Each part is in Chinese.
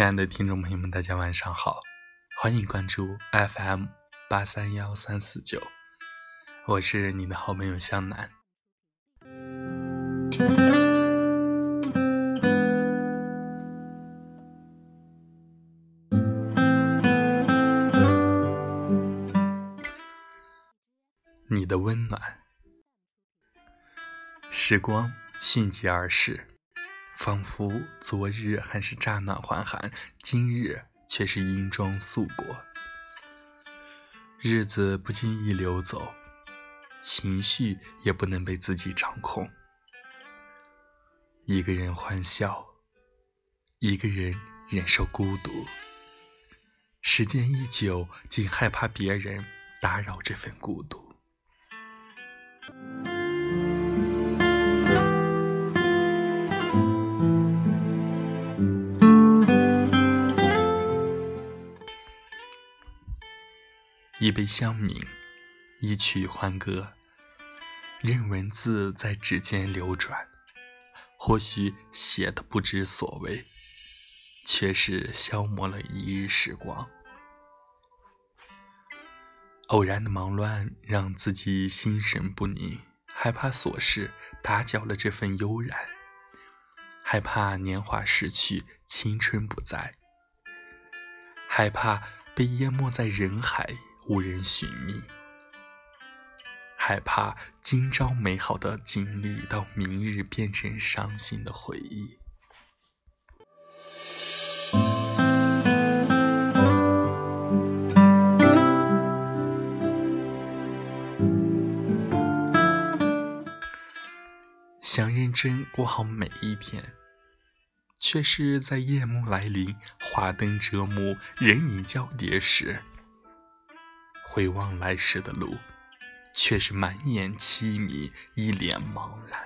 亲爱的听众朋友们，大家晚上好，欢迎关注 FM 八三幺三四九，我是你的好朋友向南。你的温暖，时光迅疾而逝，仿佛昨日还是乍暖还寒，今日却是阴装素裹。日子不经意流走，情绪也不能被自己掌控。一个人欢笑，一个人忍受孤独。时间一久，竟害怕别人打扰这份孤独。一杯香茗，一曲欢歌，任文字在指尖流转。或许写的不知所谓，却是消磨了一日时光。偶然的忙乱让自己心神不宁，害怕琐事打搅了这份悠然，害怕年华逝去，青春不在，害怕被淹没在人海。无人寻觅，害怕今朝美好的经历到明日变成伤心的回忆。想认真过好每一天，却是在夜幕来临、华灯遮目、人影交叠时。回望来时的路，却是满眼凄迷，一脸茫然。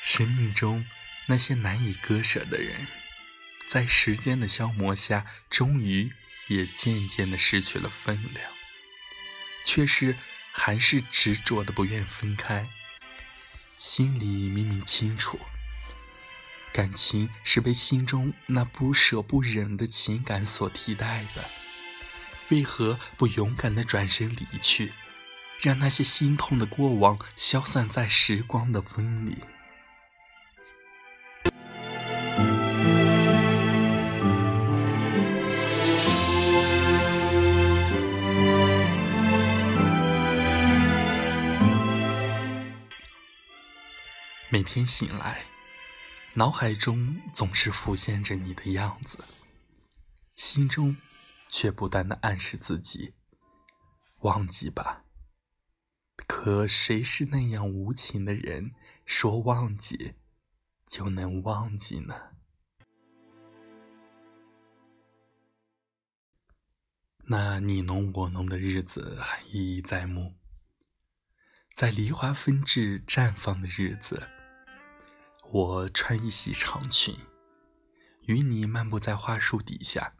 生命中那些难以割舍的人，在时间的消磨下，终于也渐渐的失去了分量，却是。还是执着的不愿分开，心里明明清楚，感情是被心中那不舍不忍的情感所替代的，为何不勇敢的转身离去，让那些心痛的过往消散在时光的风里？天醒来，脑海中总是浮现着你的样子，心中却不断的暗示自己忘记吧。可谁是那样无情的人，说忘记就能忘记呢？那你侬我侬的日子还历历在目，在梨花纷至绽放的日子。我穿一袭长裙，与你漫步在花树底下，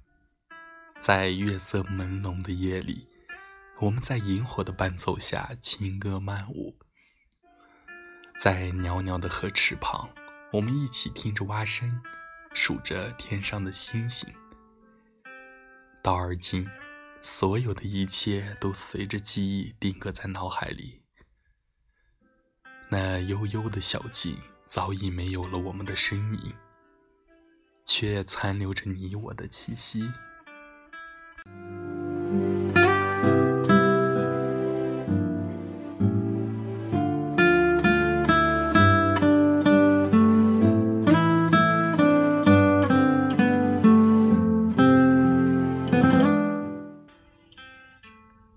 在月色朦胧的夜里，我们在萤火的伴奏下轻歌曼舞，在袅袅的河池旁，我们一起听着蛙声，数着天上的星星。到而今，所有的一切都随着记忆定格在脑海里，那悠悠的小径。早已没有了我们的身影，却残留着你我的气息。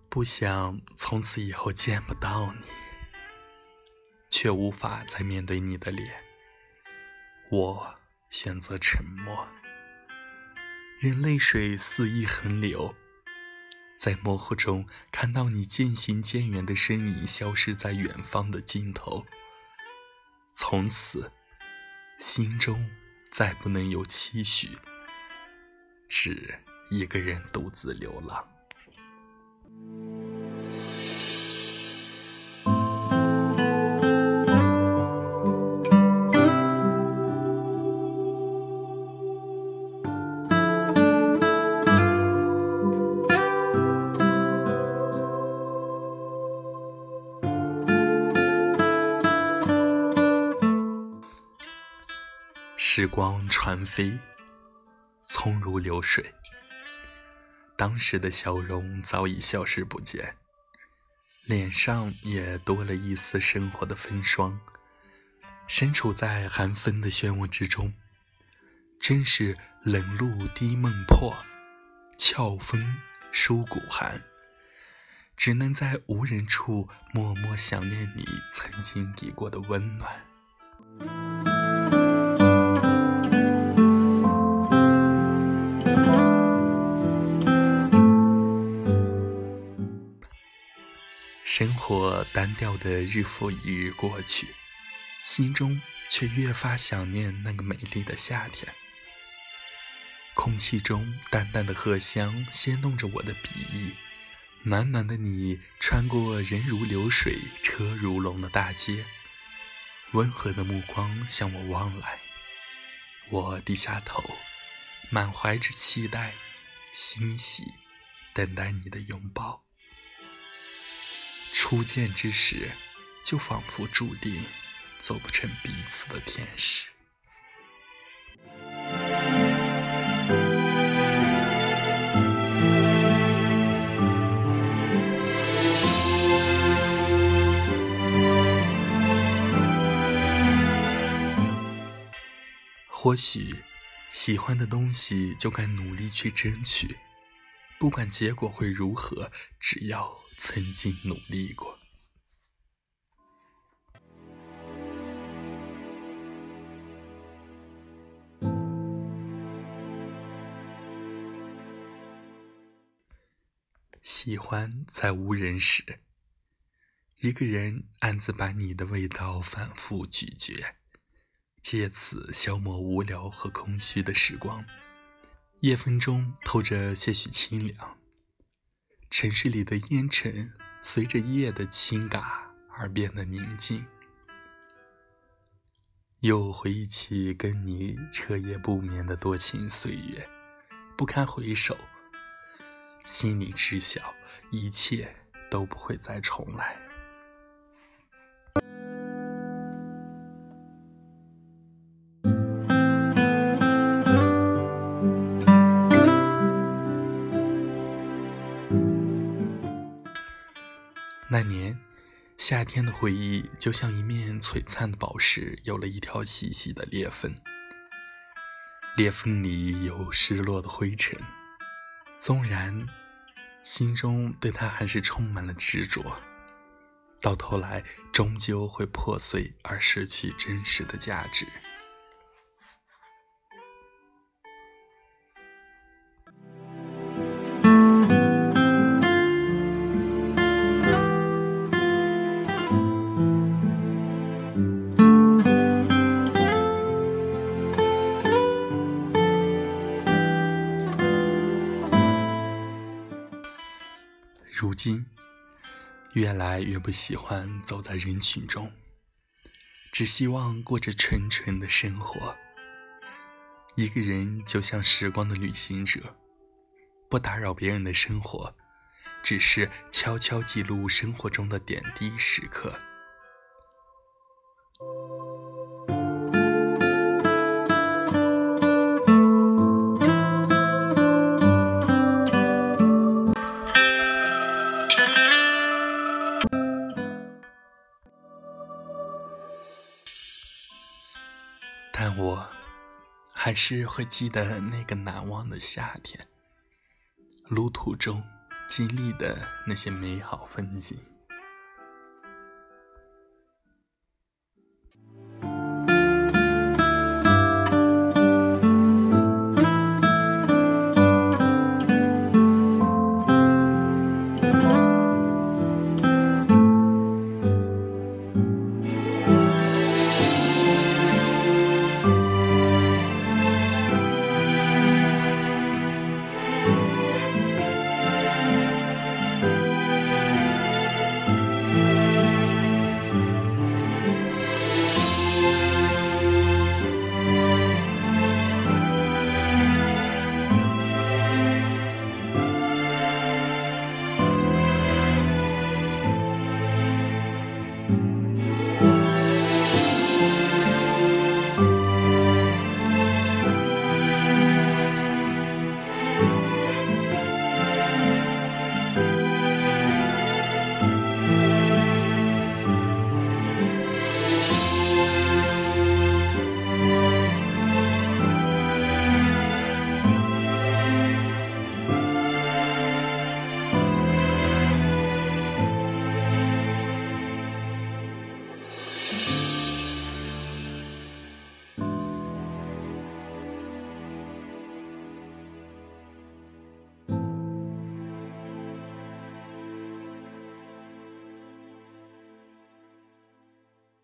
不想从此以后见不到你。却无法再面对你的脸，我选择沉默，任泪水肆意横流，在模糊中看到你渐行渐远的身影消失在远方的尽头，从此心中再不能有期许，只一个人独自流浪。时光船飞，匆如流水。当时的笑容早已消失不见，脸上也多了一丝生活的风霜。身处在寒风的漩涡之中，真是冷露滴梦破，峭风舒骨寒。只能在无人处默默想念你曾经给过的温暖。生活单调的日复一日过去，心中却越发想念那个美丽的夏天。空气中淡淡的荷香掀动着我的鼻翼。暖暖的你穿过人如流水车如龙的大街，温和的目光向我望来，我低下头，满怀着期待、欣喜，等待你的拥抱。初见之时，就仿佛注定做不成彼此的天使。或许，喜欢的东西就该努力去争取，不管结果会如何，只要曾经努力过。喜欢在无人时，一个人暗自把你的味道反复咀嚼。借此消磨无聊和空虚的时光，夜风中透着些许清凉。城市里的烟尘随着夜的轻嘎而变得宁静。又回忆起跟你彻夜不眠的多情岁月，不堪回首，心里知晓一切都不会再重来。那年，夏天的回忆就像一面璀璨的宝石，有了一条细细的裂缝。裂缝里有失落的灰尘，纵然心中对它还是充满了执着，到头来终究会破碎而失去真实的价值。如今，越来越不喜欢走在人群中，只希望过着纯纯的生活。一个人就像时光的旅行者，不打扰别人的生活，只是悄悄记录生活中的点滴时刻。但我还是会记得那个难忘的夏天，路途中经历的那些美好风景。